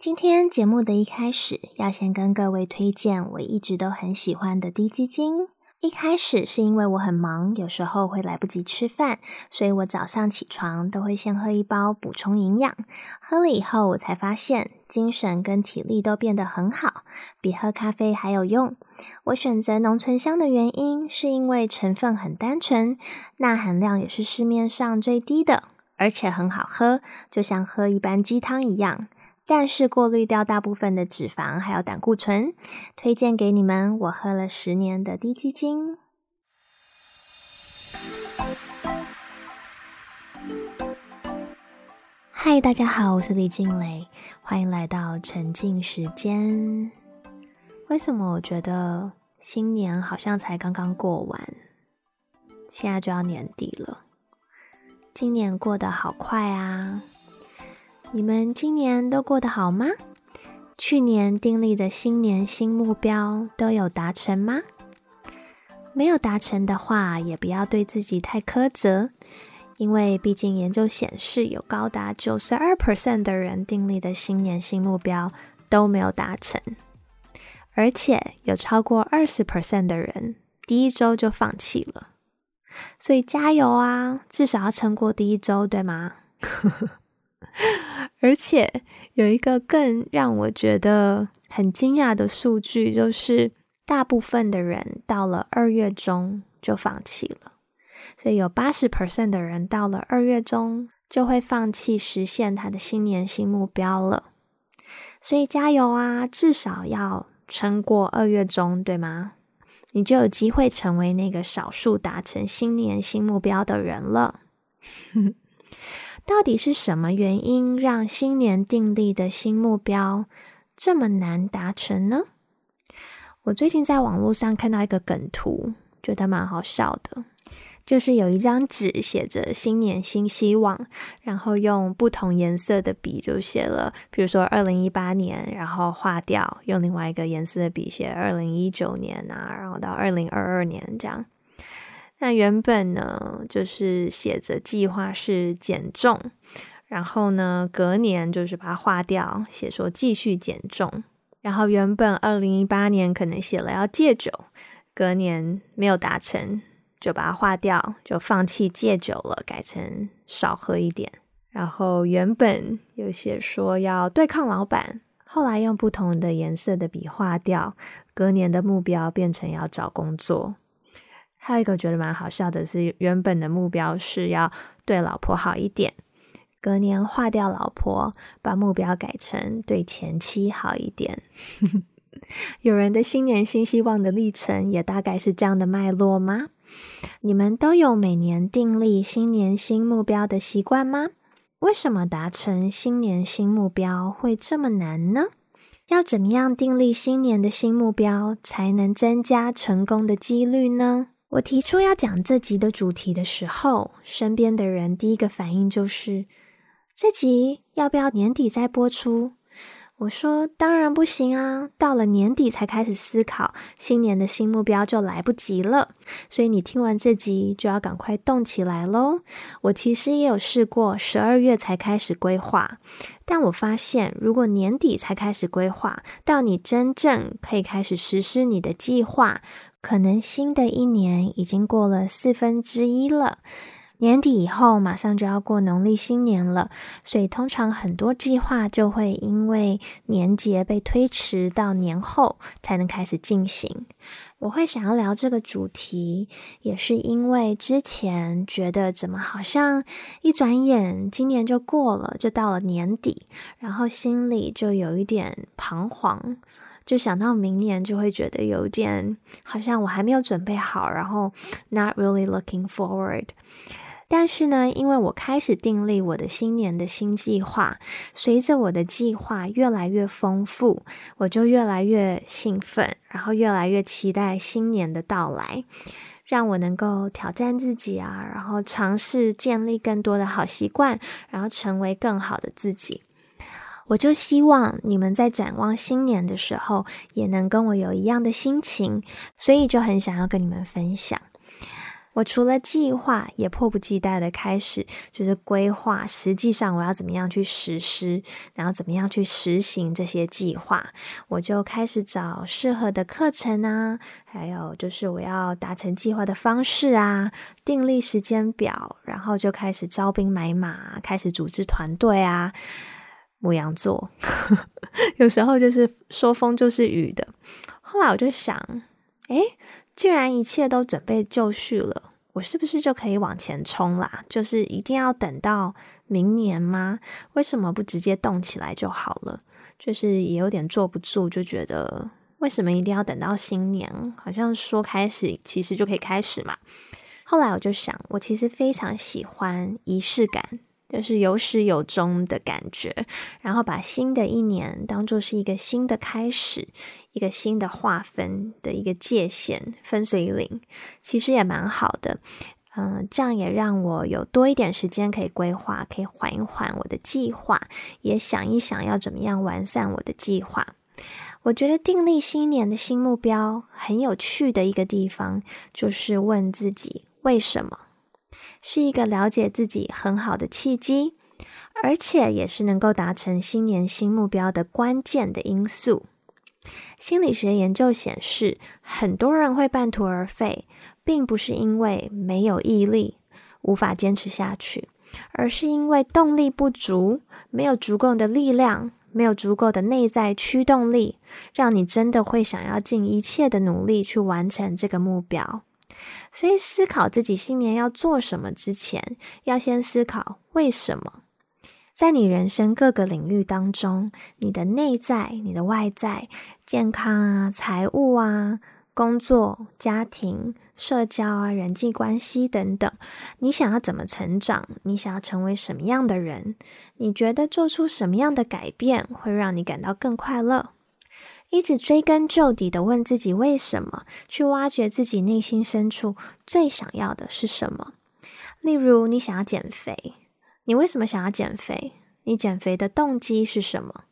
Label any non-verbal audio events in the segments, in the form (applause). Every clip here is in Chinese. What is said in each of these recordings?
今天节目的一开始，要先跟各位推荐我一直都很喜欢的低基金。一开始是因为我很忙，有时候会来不及吃饭，所以我早上起床都会先喝一包补充营养。喝了以后，我才发现精神跟体力都变得很好，比喝咖啡还有用。我选择浓醇香的原因，是因为成分很单纯，钠含量也是市面上最低的，而且很好喝，就像喝一般鸡汤一样。但是过滤掉大部分的脂肪还有胆固醇，推荐给你们。我喝了十年的低基金。嗨，大家好，我是李静蕾，欢迎来到沉浸时间。为什么我觉得新年好像才刚刚过完，现在就要年底了？今年过得好快啊！你们今年都过得好吗？去年订立的新年新目标都有达成吗？没有达成的话，也不要对自己太苛责，因为毕竟研究显示，有高达九十二 percent 的人订立的新年新目标都没有达成，而且有超过二十 percent 的人第一周就放弃了。所以加油啊，至少要撑过第一周，对吗？(laughs) 而且有一个更让我觉得很惊讶的数据，就是大部分的人到了二月中就放弃了，所以有八十 percent 的人到了二月中就会放弃实现他的新年新目标了。所以加油啊，至少要撑过二月中，对吗？你就有机会成为那个少数达成新年新目标的人了。(laughs) 到底是什么原因让新年定立的新目标这么难达成呢？我最近在网络上看到一个梗图，觉得蛮好笑的，就是有一张纸写着“新年新希望”，然后用不同颜色的笔就写了，比如说二零一八年，然后划掉，用另外一个颜色的笔写二零一九年啊，然后到二零二二年这样。那原本呢，就是写着计划是减重，然后呢，隔年就是把它划掉，写说继续减重。然后原本二零一八年可能写了要戒酒，隔年没有达成，就把它划掉，就放弃戒酒了，改成少喝一点。然后原本有写说要对抗老板，后来用不同的颜色的笔划掉，隔年的目标变成要找工作。还有一个觉得蛮好笑的是，原本的目标是要对老婆好一点，隔年划掉老婆，把目标改成对前妻好一点。(laughs) 有人的新年新希望的历程也大概是这样的脉络吗？你们都有每年订立新年新目标的习惯吗？为什么达成新年新目标会这么难呢？要怎么样订立新年的新目标，才能增加成功的几率呢？我提出要讲这集的主题的时候，身边的人第一个反应就是：这集要不要年底再播出？我说当然不行啊，到了年底才开始思考新年的新目标就来不及了。所以你听完这集就要赶快动起来喽。我其实也有试过十二月才开始规划，但我发现如果年底才开始规划，到你真正可以开始实施你的计划。可能新的一年已经过了四分之一了，年底以后马上就要过农历新年了，所以通常很多计划就会因为年节被推迟到年后才能开始进行。我会想要聊这个主题，也是因为之前觉得怎么好像一转眼今年就过了，就到了年底，然后心里就有一点彷徨。就想到明年，就会觉得有点好像我还没有准备好，然后 not really looking forward。但是呢，因为我开始订立我的新年的新计划，随着我的计划越来越丰富，我就越来越兴奋，然后越来越期待新年的到来，让我能够挑战自己啊，然后尝试建立更多的好习惯，然后成为更好的自己。我就希望你们在展望新年的时候，也能跟我有一样的心情，所以就很想要跟你们分享。我除了计划，也迫不及待的开始，就是规划。实际上，我要怎么样去实施，然后怎么样去实行这些计划？我就开始找适合的课程啊，还有就是我要达成计划的方式啊，订立时间表，然后就开始招兵买马，开始组织团队啊。牧羊座 (laughs) 有时候就是说风就是雨的。后来我就想，诶，既然一切都准备就绪了，我是不是就可以往前冲啦？就是一定要等到明年吗？为什么不直接动起来就好了？就是也有点坐不住，就觉得为什么一定要等到新年？好像说开始，其实就可以开始嘛。后来我就想，我其实非常喜欢仪式感。就是有始有终的感觉，然后把新的一年当做是一个新的开始，一个新的划分的一个界限分水岭，其实也蛮好的。嗯，这样也让我有多一点时间可以规划，可以缓一缓我的计划，也想一想要怎么样完善我的计划。我觉得订立新年的新目标很有趣的一个地方，就是问自己为什么。是一个了解自己很好的契机，而且也是能够达成新年新目标的关键的因素。心理学研究显示，很多人会半途而废，并不是因为没有毅力，无法坚持下去，而是因为动力不足，没有足够的力量，没有足够的内在驱动力，让你真的会想要尽一切的努力去完成这个目标。所以，思考自己新年要做什么之前，要先思考为什么。在你人生各个领域当中，你的内在、你的外在、健康啊、财务啊、工作、家庭、社交啊、人际关系等等，你想要怎么成长？你想要成为什么样的人？你觉得做出什么样的改变会让你感到更快乐？一直追根究底的问自己为什么，去挖掘自己内心深处最想要的是什么。例如，你想要减肥，你为什么想要减肥？你减肥的动机是什么？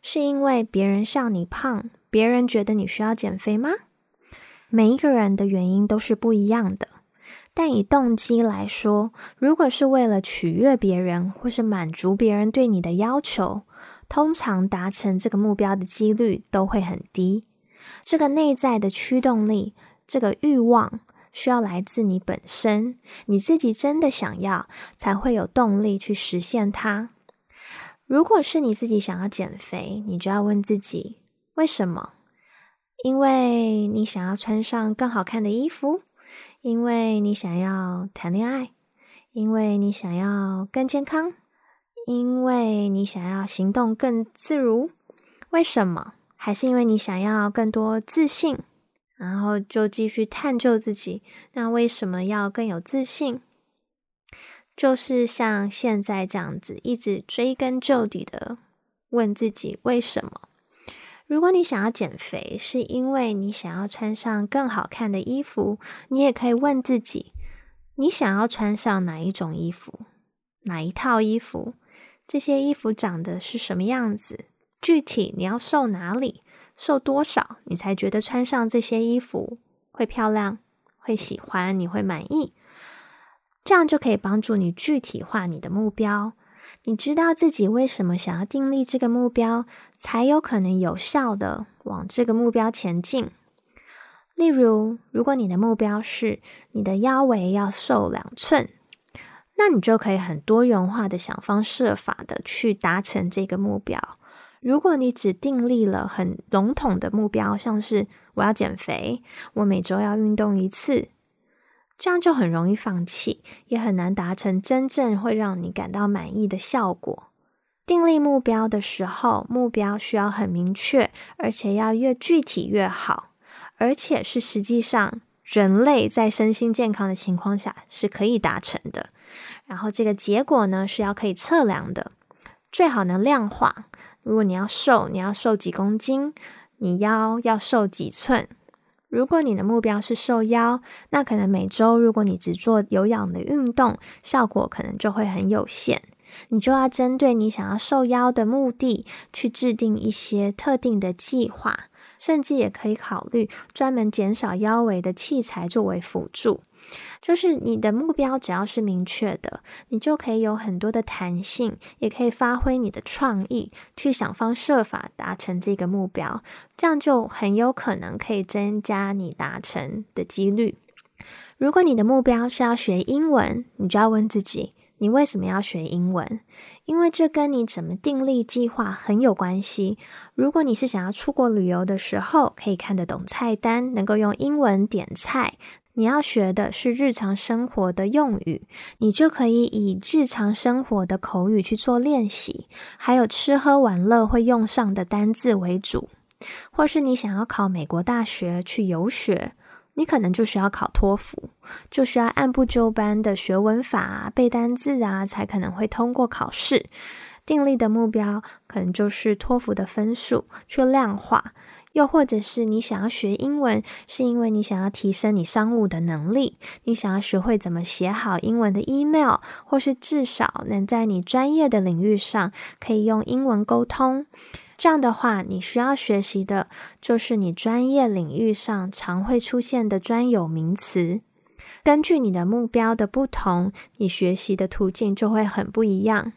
是因为别人笑你胖，别人觉得你需要减肥吗？每一个人的原因都是不一样的，但以动机来说，如果是为了取悦别人，或是满足别人对你的要求。通常达成这个目标的几率都会很低。这个内在的驱动力，这个欲望，需要来自你本身，你自己真的想要，才会有动力去实现它。如果是你自己想要减肥，你就要问自己为什么？因为你想要穿上更好看的衣服，因为你想要谈恋爱，因为你想要更健康。因为你想要行动更自如，为什么？还是因为你想要更多自信，然后就继续探究自己。那为什么要更有自信？就是像现在这样子，一直追根究底的问自己为什么。如果你想要减肥，是因为你想要穿上更好看的衣服，你也可以问自己：你想要穿上哪一种衣服？哪一套衣服？这些衣服长得是什么样子？具体你要瘦哪里？瘦多少？你才觉得穿上这些衣服会漂亮、会喜欢、你会满意？这样就可以帮助你具体化你的目标。你知道自己为什么想要订立这个目标，才有可能有效的往这个目标前进。例如，如果你的目标是你的腰围要瘦两寸。那你就可以很多元化的想方设法的去达成这个目标。如果你只订立了很笼统的目标，像是我要减肥，我每周要运动一次，这样就很容易放弃，也很难达成真正会让你感到满意的效果。订立目标的时候，目标需要很明确，而且要越具体越好，而且是实际上人类在身心健康的情况下是可以达成的。然后这个结果呢是要可以测量的，最好能量化。如果你要瘦，你要瘦几公斤，你腰要瘦几寸。如果你的目标是瘦腰，那可能每周如果你只做有氧的运动，效果可能就会很有限。你就要针对你想要瘦腰的目的，去制定一些特定的计划，甚至也可以考虑专门减少腰围的器材作为辅助。就是你的目标只要是明确的，你就可以有很多的弹性，也可以发挥你的创意，去想方设法达成这个目标。这样就很有可能可以增加你达成的几率。如果你的目标是要学英文，你就要问自己。你为什么要学英文？因为这跟你怎么订立计划很有关系。如果你是想要出国旅游的时候，可以看得懂菜单，能够用英文点菜，你要学的是日常生活的用语，你就可以以日常生活的口语去做练习，还有吃喝玩乐会用上的单字为主。或是你想要考美国大学去游学。你可能就需要考托福，就需要按部就班的学文法、背单字啊，才可能会通过考试。定立的目标可能就是托福的分数去量化，又或者是你想要学英文，是因为你想要提升你商务的能力，你想要学会怎么写好英文的 email，或是至少能在你专业的领域上可以用英文沟通。这样的话，你需要学习的就是你专业领域上常会出现的专有名词。根据你的目标的不同，你学习的途径就会很不一样。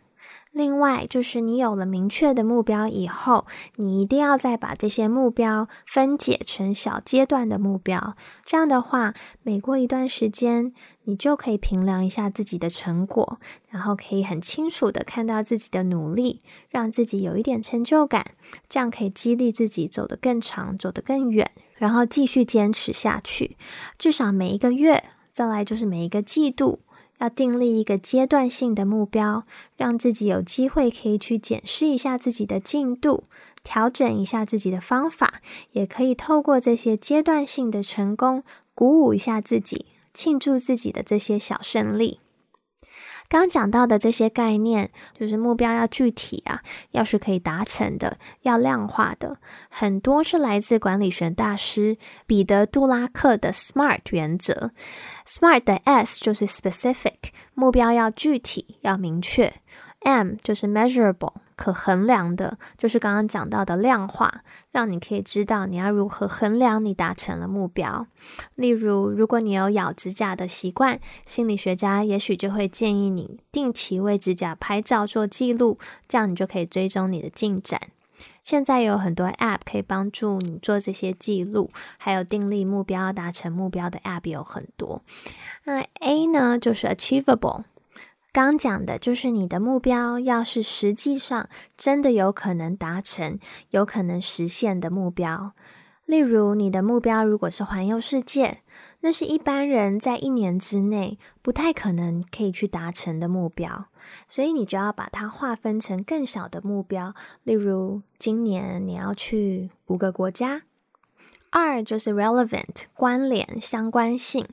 另外，就是你有了明确的目标以后，你一定要再把这些目标分解成小阶段的目标。这样的话，每过一段时间，你就可以评量一下自己的成果，然后可以很清楚的看到自己的努力，让自己有一点成就感。这样可以激励自己走得更长，走得更远，然后继续坚持下去。至少每一个月，再来就是每一个季度。要订立一个阶段性的目标，让自己有机会可以去检视一下自己的进度，调整一下自己的方法，也可以透过这些阶段性的成功，鼓舞一下自己，庆祝自己的这些小胜利。刚讲到的这些概念，就是目标要具体啊，要是可以达成的，要量化的，很多是来自管理学大师彼得·杜拉克的 SMART 原则。SMART 的 S 就是 specific，目标要具体，要明确；M 就是 measurable。可衡量的，就是刚刚讲到的量化，让你可以知道你要如何衡量你达成了目标。例如，如果你有咬指甲的习惯，心理学家也许就会建议你定期为指甲拍照做记录，这样你就可以追踪你的进展。现在有很多 App 可以帮助你做这些记录，还有订立目标、达成目标的 App 有很多。那 A 呢，就是 Achievable。刚讲的就是你的目标，要是实际上真的有可能达成、有可能实现的目标。例如，你的目标如果是环游世界，那是一般人在一年之内不太可能可以去达成的目标，所以你就要把它划分成更小的目标。例如，今年你要去五个国家。二就是 relevant，关联、相关性。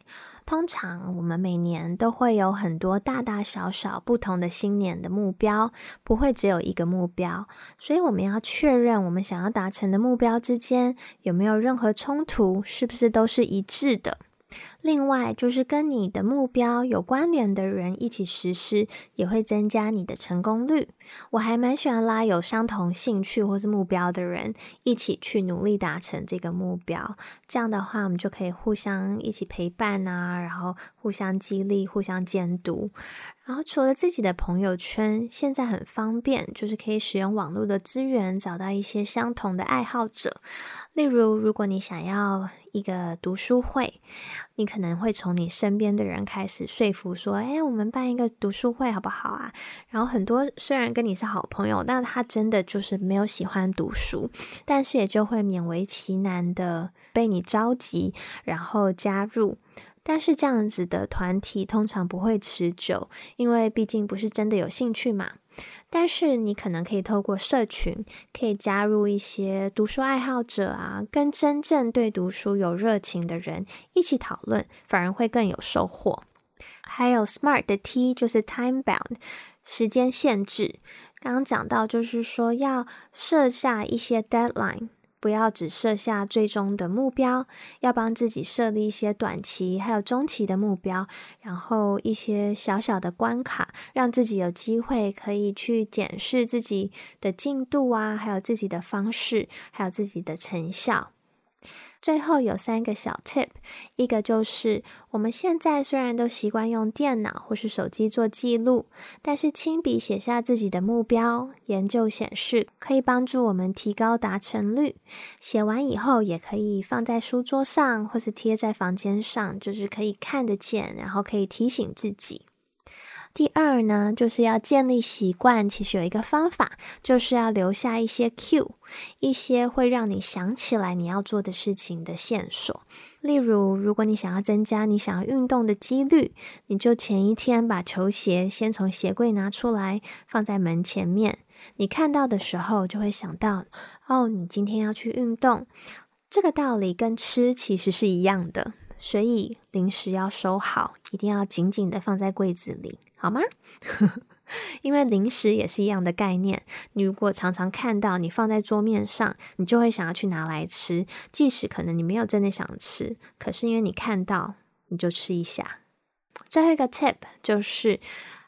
通常我们每年都会有很多大大小小不同的新年的目标，不会只有一个目标，所以我们要确认我们想要达成的目标之间有没有任何冲突，是不是都是一致的。另外，就是跟你的目标有关联的人一起实施，也会增加你的成功率。我还蛮喜欢拉有相同兴趣或是目标的人一起去努力达成这个目标。这样的话，我们就可以互相一起陪伴啊，然后互相激励、互相监督。然后，除了自己的朋友圈，现在很方便，就是可以使用网络的资源，找到一些相同的爱好者。例如，如果你想要一个读书会，你可能会从你身边的人开始说服，说：“哎，我们办一个读书会好不好啊？”然后很多虽然跟你是好朋友，但他真的就是没有喜欢读书，但是也就会勉为其难的被你召集，然后加入。但是这样子的团体通常不会持久，因为毕竟不是真的有兴趣嘛。但是你可能可以透过社群，可以加入一些读书爱好者啊，跟真正对读书有热情的人一起讨论，反而会更有收获。还有 SMART 的 T 就是 Time Bound，时间限制。刚刚讲到就是说要设下一些 Deadline。不要只设下最终的目标，要帮自己设立一些短期还有中期的目标，然后一些小小的关卡，让自己有机会可以去检视自己的进度啊，还有自己的方式，还有自己的成效。最后有三个小 tip，一个就是我们现在虽然都习惯用电脑或是手机做记录，但是亲笔写下自己的目标，研究显示可以帮助我们提高达成率。写完以后也可以放在书桌上，或是贴在房间上，就是可以看得见，然后可以提醒自己。第二呢，就是要建立习惯。其实有一个方法，就是要留下一些 cue，一些会让你想起来你要做的事情的线索。例如，如果你想要增加你想要运动的几率，你就前一天把球鞋先从鞋柜拿出来，放在门前面。你看到的时候，就会想到，哦，你今天要去运动。这个道理跟吃其实是一样的，所以零食要收好，一定要紧紧的放在柜子里。好吗？(laughs) 因为零食也是一样的概念。你如果常常看到你放在桌面上，你就会想要去拿来吃，即使可能你没有真的想吃，可是因为你看到，你就吃一下。最后一个 tip 就是。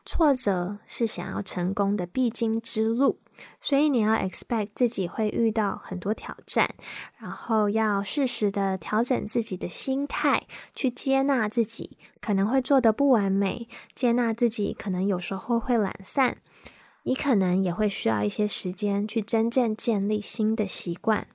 挫折是想要成功的必经之路，所以你要 expect 自己会遇到很多挑战，然后要适时的调整自己的心态，去接纳自己可能会做的不完美，接纳自己可能有时候会懒散，你可能也会需要一些时间去真正建立新的习惯。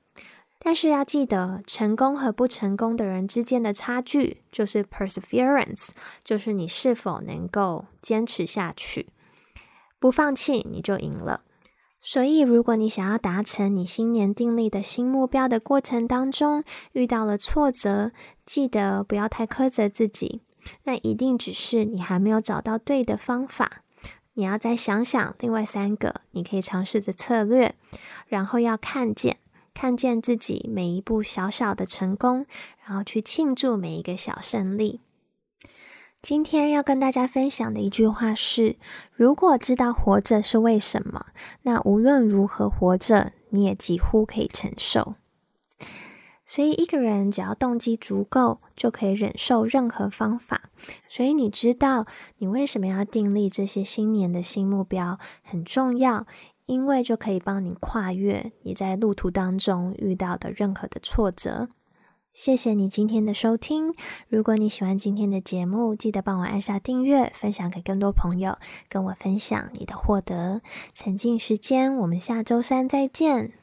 但是要记得，成功和不成功的人之间的差距就是 perseverance，就是你是否能够坚持下去，不放弃，你就赢了。所以，如果你想要达成你新年定立的新目标的过程当中遇到了挫折，记得不要太苛责自己，那一定只是你还没有找到对的方法。你要再想想另外三个你可以尝试的策略，然后要看见。看见自己每一步小小的成功，然后去庆祝每一个小胜利。今天要跟大家分享的一句话是：如果知道活着是为什么，那无论如何活着，你也几乎可以承受。所以，一个人只要动机足够，就可以忍受任何方法。所以，你知道你为什么要订立这些新年的新目标很重要。因为就可以帮你跨越你在路途当中遇到的任何的挫折。谢谢你今天的收听。如果你喜欢今天的节目，记得帮我按下订阅，分享给更多朋友，跟我分享你的获得。沉浸时间，我们下周三再见。